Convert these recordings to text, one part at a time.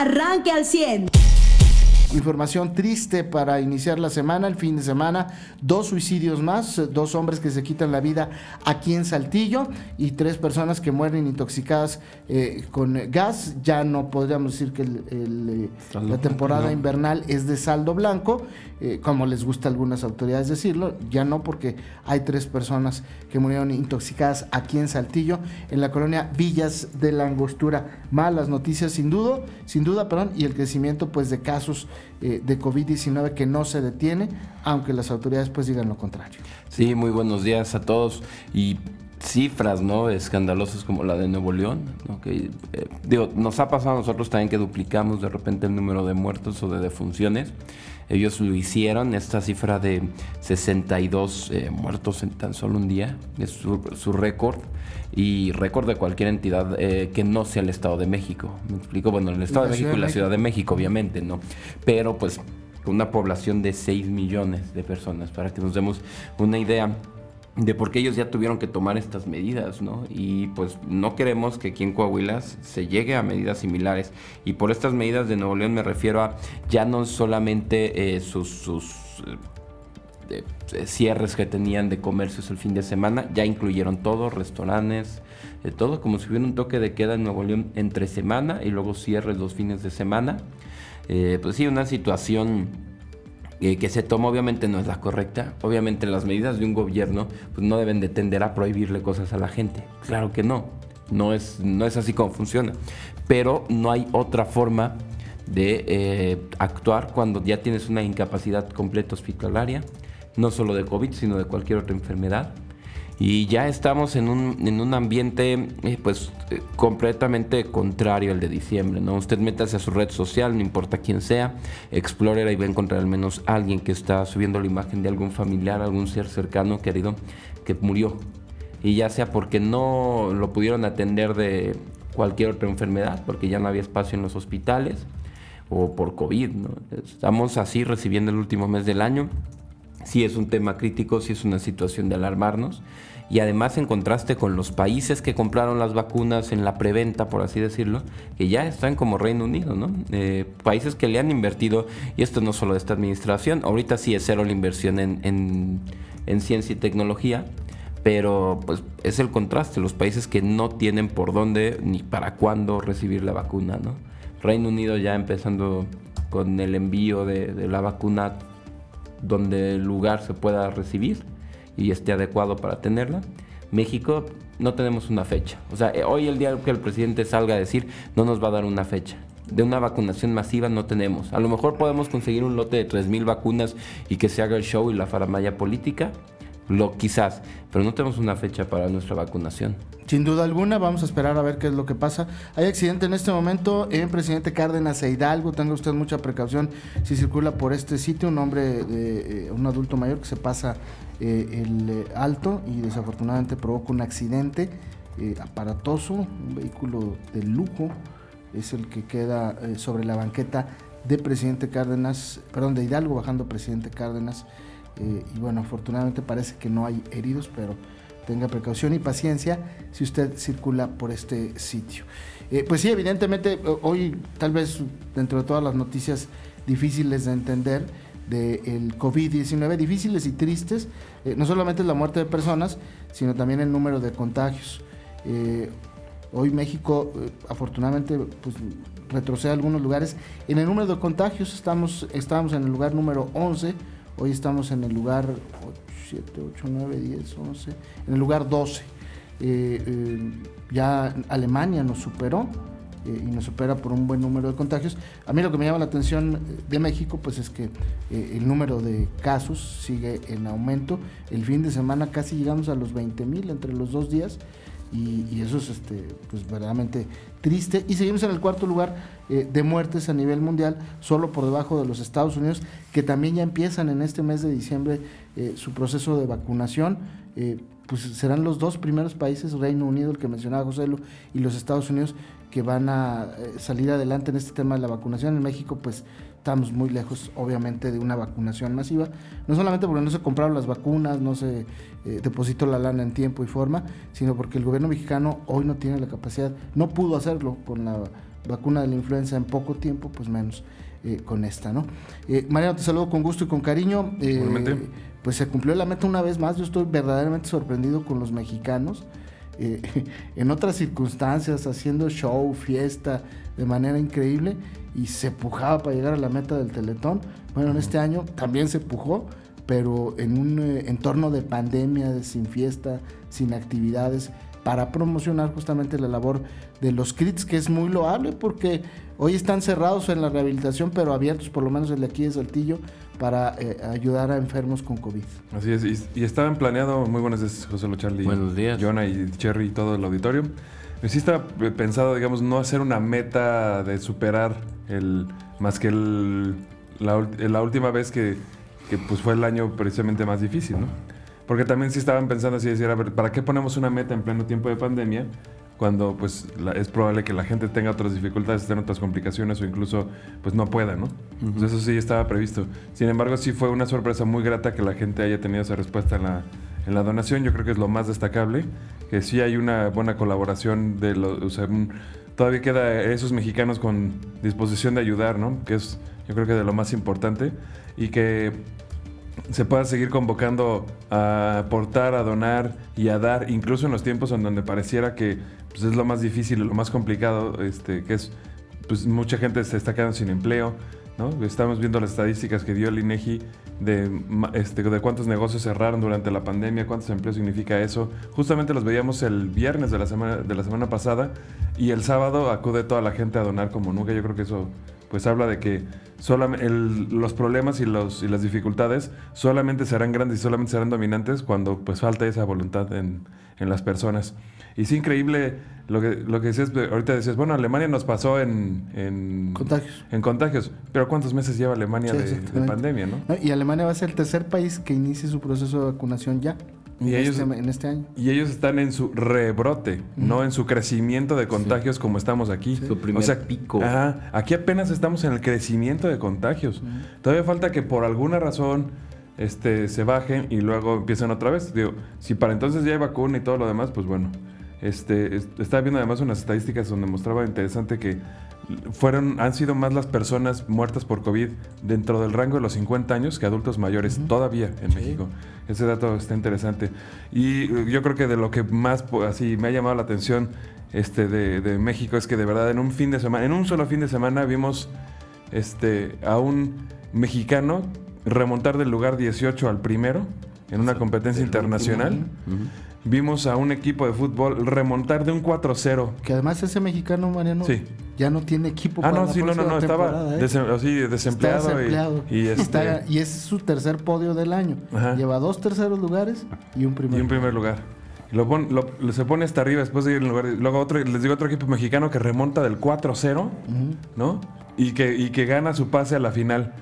arranque al 100. Información triste para iniciar la semana, el fin de semana, dos suicidios más, dos hombres que se quitan la vida aquí en Saltillo y tres personas que mueren intoxicadas eh, con gas. Ya no podríamos decir que eh, la temporada invernal es de saldo blanco, eh, como les gusta a algunas autoridades decirlo, ya no porque hay tres personas que murieron intoxicadas aquí en Saltillo, en la colonia Villas de la Angostura. Malas noticias sin duda, sin duda, perdón, y el crecimiento pues de casos eh, de COVID-19 que no se detiene, aunque las autoridades pues digan lo contrario. Sí, muy buenos días a todos y cifras no escandalosas como la de Nuevo León que, eh, digo nos ha pasado a nosotros también que duplicamos de repente el número de muertos o de defunciones. Ellos lo hicieron esta cifra de 62 eh, muertos en tan solo un día es su, su récord y récord de cualquier entidad eh, que no sea el Estado de México. Me explico, bueno, el Estado de México y la Ciudad de México, obviamente, ¿no? Pero pues una población de 6 millones de personas, para que nos demos una idea de por qué ellos ya tuvieron que tomar estas medidas, ¿no? Y pues no queremos que aquí en Coahuila se llegue a medidas similares. Y por estas medidas de Nuevo León me refiero a ya no solamente eh, sus, sus de, cierres que tenían de comercios el fin de semana, ya incluyeron todo, restaurantes, todo, como si hubiera un toque de queda en Nuevo León entre semana y luego cierres los fines de semana. Eh, pues sí, una situación que se toma obviamente no es la correcta. Obviamente las medidas de un gobierno pues no deben de tender a prohibirle cosas a la gente. Claro que no. No es, no es así como funciona. Pero no hay otra forma de eh, actuar cuando ya tienes una incapacidad completa hospitalaria, no solo de COVID, sino de cualquier otra enfermedad. Y ya estamos en un, en un ambiente eh, pues eh, completamente contrario al de diciembre, ¿no? Usted métase a su red social, no importa quién sea, explore y va a encontrar al menos alguien que está subiendo la imagen de algún familiar, algún ser cercano, querido, que murió. Y ya sea porque no lo pudieron atender de cualquier otra enfermedad, porque ya no había espacio en los hospitales, o por COVID, ¿no? Estamos así recibiendo el último mes del año sí es un tema crítico, sí es una situación de alarmarnos. Y además en contraste con los países que compraron las vacunas en la preventa, por así decirlo, que ya están como Reino Unido, ¿no? Eh, países que le han invertido, y esto no solo de esta administración, ahorita sí es cero la inversión en, en ciencia y tecnología, pero pues es el contraste, los países que no tienen por dónde ni para cuándo recibir la vacuna, ¿no? Reino Unido ya empezando con el envío de, de la vacuna donde el lugar se pueda recibir y esté adecuado para tenerla. México no tenemos una fecha. O sea, eh, hoy el día que el presidente salga a decir, no nos va a dar una fecha. De una vacunación masiva no tenemos. A lo mejor podemos conseguir un lote de 3.000 vacunas y que se haga el show y la faramaya política, lo quizás, pero no tenemos una fecha para nuestra vacunación. Sin duda alguna, vamos a esperar a ver qué es lo que pasa. Hay accidente en este momento en Presidente Cárdenas e Hidalgo. Tenga usted mucha precaución si circula por este sitio. Un hombre, eh, un adulto mayor que se pasa eh, el eh, alto y desafortunadamente provoca un accidente aparatoso. Un vehículo de lujo es el que queda sobre la banqueta de Presidente Cárdenas, perdón, de Hidalgo bajando Presidente Cárdenas. Y bueno, afortunadamente parece que no hay heridos, pero tenga precaución y paciencia si usted circula por este sitio. Eh, pues sí, evidentemente hoy tal vez dentro de todas las noticias difíciles de entender del COVID-19, difíciles y tristes, eh, no solamente la muerte de personas, sino también el número de contagios. Eh, hoy México afortunadamente pues, retrocede a algunos lugares. En el número de contagios estamos, estamos en el lugar número 11, hoy estamos en el lugar 7, 8, 9, 10, 11, en el lugar 12. Eh, eh, ya Alemania nos superó eh, y nos supera por un buen número de contagios. A mí lo que me llama la atención de México pues es que el número de casos sigue en aumento. El fin de semana casi llegamos a los 20 mil entre los dos días y, eso es este, pues verdaderamente triste. Y seguimos en el cuarto lugar de muertes a nivel mundial, solo por debajo de los Estados Unidos, que también ya empiezan en este mes de diciembre eh, su proceso de vacunación. Eh, pues serán los dos primeros países, Reino Unido, el que mencionaba José Lu, y los Estados Unidos, que van a eh, salir adelante en este tema de la vacunación. En México, pues estamos muy lejos, obviamente, de una vacunación masiva. No solamente porque no se compraron las vacunas, no se depositó la lana en tiempo y forma, sino porque el gobierno mexicano hoy no tiene la capacidad, no pudo hacerlo con la vacuna de la influenza en poco tiempo, pues menos eh, con esta, ¿no? Eh, Mariano, te saludo con gusto y con cariño. Eh, pues se cumplió la meta una vez más. Yo estoy verdaderamente sorprendido con los mexicanos. en otras circunstancias, haciendo show, fiesta, de manera increíble, y se pujaba para llegar a la meta del Teletón. Bueno, en este año también se pujó, pero en un entorno de pandemia, sin fiesta, sin actividades, para promocionar justamente la labor de los CRITs, que es muy loable porque hoy están cerrados en la rehabilitación, pero abiertos por lo menos el de aquí de Saltillo para eh, ayudar a enfermos con COVID. Así es, y, estaban planeados, muy buenos días José Lo Charlie, buenos días. Jonah y Cherry y todo el auditorio. Sí está pensado, digamos, no hacer una meta de superar el más que el, la, última vez que, que pues fue el año precisamente más difícil, ¿no? Porque también sí estaban pensando así, decir, a ver, ¿para qué ponemos una meta en pleno tiempo de pandemia? Cuando pues es probable que la gente tenga otras dificultades, tenga otras complicaciones o incluso pues no pueda, ¿no? Pues eso sí estaba previsto. Sin embargo, sí fue una sorpresa muy grata que la gente haya tenido esa respuesta en la, en la donación. Yo creo que es lo más destacable, que sí hay una buena colaboración de los... O sea, todavía queda esos mexicanos con disposición de ayudar, ¿no? Que es yo creo que de lo más importante y que se pueda seguir convocando a aportar, a donar y a dar, incluso en los tiempos en donde pareciera que pues, es lo más difícil, lo más complicado, este, que es, pues mucha gente se está quedando sin empleo, ¿no? Estamos viendo las estadísticas que dio el INEGI de, este, de cuántos negocios cerraron durante la pandemia, cuántos empleos significa eso. Justamente los veíamos el viernes de la semana, de la semana pasada y el sábado acude toda la gente a donar como nunca. Yo creo que eso pues habla de que solamente los problemas y, los, y las dificultades solamente serán grandes y solamente serán dominantes cuando pues falta esa voluntad en, en las personas. Y es increíble lo que, lo que decías, ahorita decías, bueno, Alemania nos pasó en, en contagios. En contagios, pero ¿cuántos meses lleva Alemania de, pandemia, no? Y Alemania va a ser el tercer país que inicie su proceso de vacunación ya. Y ellos, este, en este año. Y ellos están en su rebrote, no en su crecimiento de contagios como estamos aquí. Su primer o sea, pico. Ajá, aquí apenas estamos en el crecimiento de contagios. Todavía falta que por alguna razón este, se bajen y luego empiecen otra vez. Digo, si para entonces ya hay vacuna y todo lo demás, pues bueno. Este, estaba viendo además unas estadísticas donde mostraba interesante que fueron, han sido más las personas muertas por COVID dentro del rango de los 50 años que adultos mayores todavía en México. Ese dato está interesante. Y uh, yo creo que de lo que más así me ha llamado la atención este, de, México es que de verdad en un fin de semana, en un solo fin de semana vimos este, a un mexicano remontar del lugar 18 al primero en una competencia internacional vimos a un equipo de fútbol remontar de un 4-0. Que además ese mexicano, Mariano, ya no tiene equipo ah, no, sí, no, no, no, estaba ¿eh? desempleado. Y, este y, es su tercer podio del año. Lleva dos terceros lugares y un primer Y un primer lugar. Lo, se pone hasta arriba después de ir en lugar. Luego otro, les digo otro equipo mexicano que remonta del 4-0, ¿no? Y que, y que gana su pase a la final.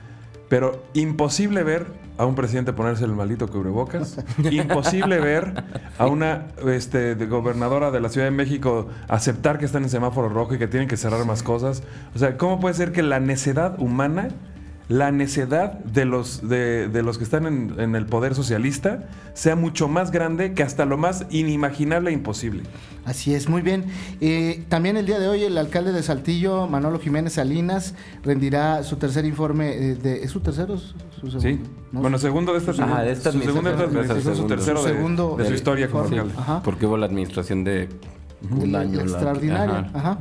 Pero imposible ver a un presidente ponerse el maldito cubrebocas. Imposible ver a una este, gobernadora de la Ciudad de México aceptar que están en semáforo rojo y que tienen que cerrar más cosas. O sea, ¿cómo puede ser que la necedad humana la necedad de los, de, los que están en, el poder socialista sea mucho más grande que hasta lo más inimaginable e imposible. Así es, muy bien. Eh, también el día de hoy el alcalde de Saltillo, Manolo Jiménez Salinas, rendirá su tercer informe eh, de... ¿Es su tercero? Su segundo? Sí. Bueno, segundo de esta, ah, de esta su segundo administración, su tercero de, de, su historia como alcalde. Porque hubo la administración de un año. Extraordinaria. Ajá.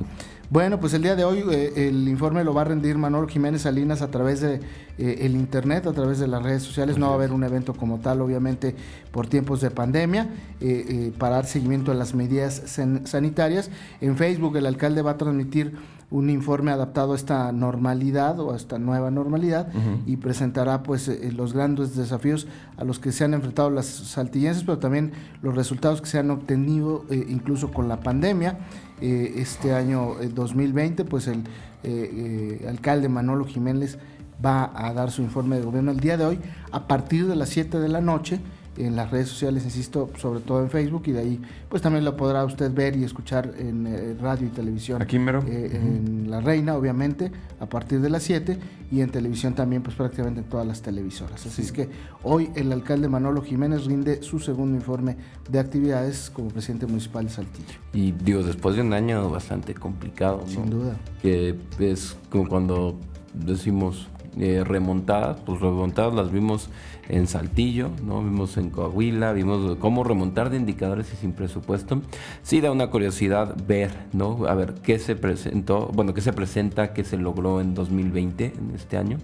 Bueno, pues el día de hoy eh, el informe lo va a rendir Manolo Jiménez Salinas a través de eh, el internet, a través de las redes sociales. No va a haber un evento como tal, obviamente, por tiempos de pandemia, eh, para dar seguimiento a las medidas sanitarias. En Facebook el alcalde va a transmitir un informe adaptado a esta normalidad o a esta nueva normalidad y presentará pues los grandes desafíos a los que se han enfrentado las saltillenses, pero también los resultados que se han obtenido incluso con la pandemia. Eh, este año 2020, eh, pues el eh, alcalde Manolo Jiménez va a dar su informe de gobierno el día de hoy a partir de las 7 de la noche en las redes sociales, insisto, sobre todo en Facebook y de ahí pues también lo podrá usted ver y escuchar en eh, radio y televisión. Aquí mero. Eh, En La Reina, obviamente, a partir de las 7 y en televisión también pues prácticamente en todas las televisoras. Así es que hoy el alcalde Manolo Jiménez rinde su segundo informe de actividades como presidente municipal de Saltillo. Y digo, después de un año bastante complicado, ¿no? Sin duda. Que es como cuando decimos eh, remontadas, pues remontadas las vimos en Saltillo, ¿no? Vimos en Coahuila, vimos cómo remontar de indicadores y sin presupuesto. Sí da una curiosidad ver, ¿no? A ver qué se presentó, bueno, qué se presenta, qué se logró en 2020, en este año.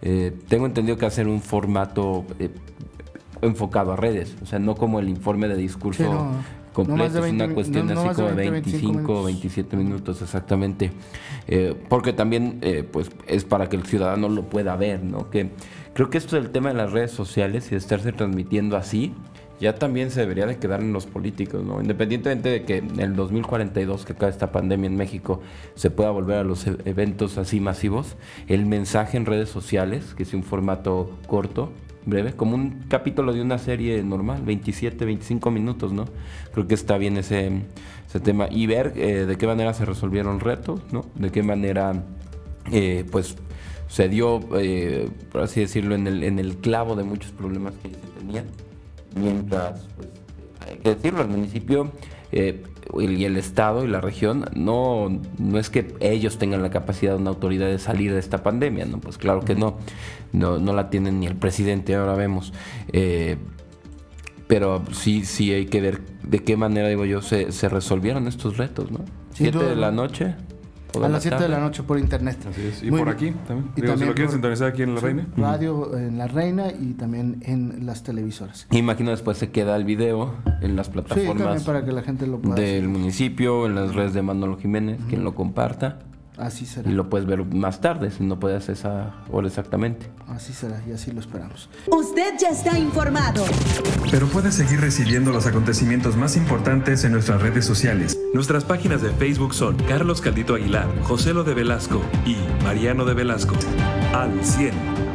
Eh, tengo entendido que hacer un formato eh, enfocado a redes, o sea, no como el informe de discurso Sí, no. Completo, No más de es 20 una cuestión no- no así como de 20, 25 25 o minutos. 27 minutos exactamente, Eh, porque también eh, pues es para que el ciudadano lo pueda ver, ¿no? Que creo que esto del tema de las redes sociales y de estarse transmitiendo así, ya también se debería de quedar en los políticos, ¿no? Independientemente de que en el 2042 que acabe esta pandemia en México se pueda volver a los e- eventos así masivos, el mensaje en redes sociales, que es un formato corto, breve, como un capítulo de una serie normal, 27, 25 minutos, ¿no? Creo que está bien ese, ese tema. Y ver eh, de qué manera se resolvieron retos, ¿no? De qué manera, eh, pues, se dio, eh, por así decirlo, en el, en el clavo de muchos problemas que se tenían. Mientras, pues, hay que decirlo, el municipio y el Estado y la región no, no es que ellos tengan la capacidad de una autoridad de salir de esta pandemia, ¿no? Pues claro que no, no, no la tienen ni el presidente, ahora vemos. Eh, pero sí, sí hay que ver de qué manera, digo yo, se, se resolvieron estos retos, ¿no? Siete de la ¿no? noche. A las 7 de la noche por internet. Así es. Y Muy por bien. aquí también. Y Digo, si también lo quieren sintonizar aquí en La Sí, Reina. Radio en La Reina y también en las televisoras. Imagino después se queda el video en las Sí, plataformas para que la gente lo pueda del municipio, en las redes de Manolo Jiménez, quien lo comparta. Así será. Y lo puedes ver más tarde, si no puedes esa hora exactamente. Así será y así lo esperamos. Usted ya está informado. Pero puedes seguir recibiendo los acontecimientos más importantes en nuestras redes sociales. Nuestras páginas de Facebook son Carlos Caldito Aguilar, José Lo de Velasco y Mariano de Velasco. Al 100.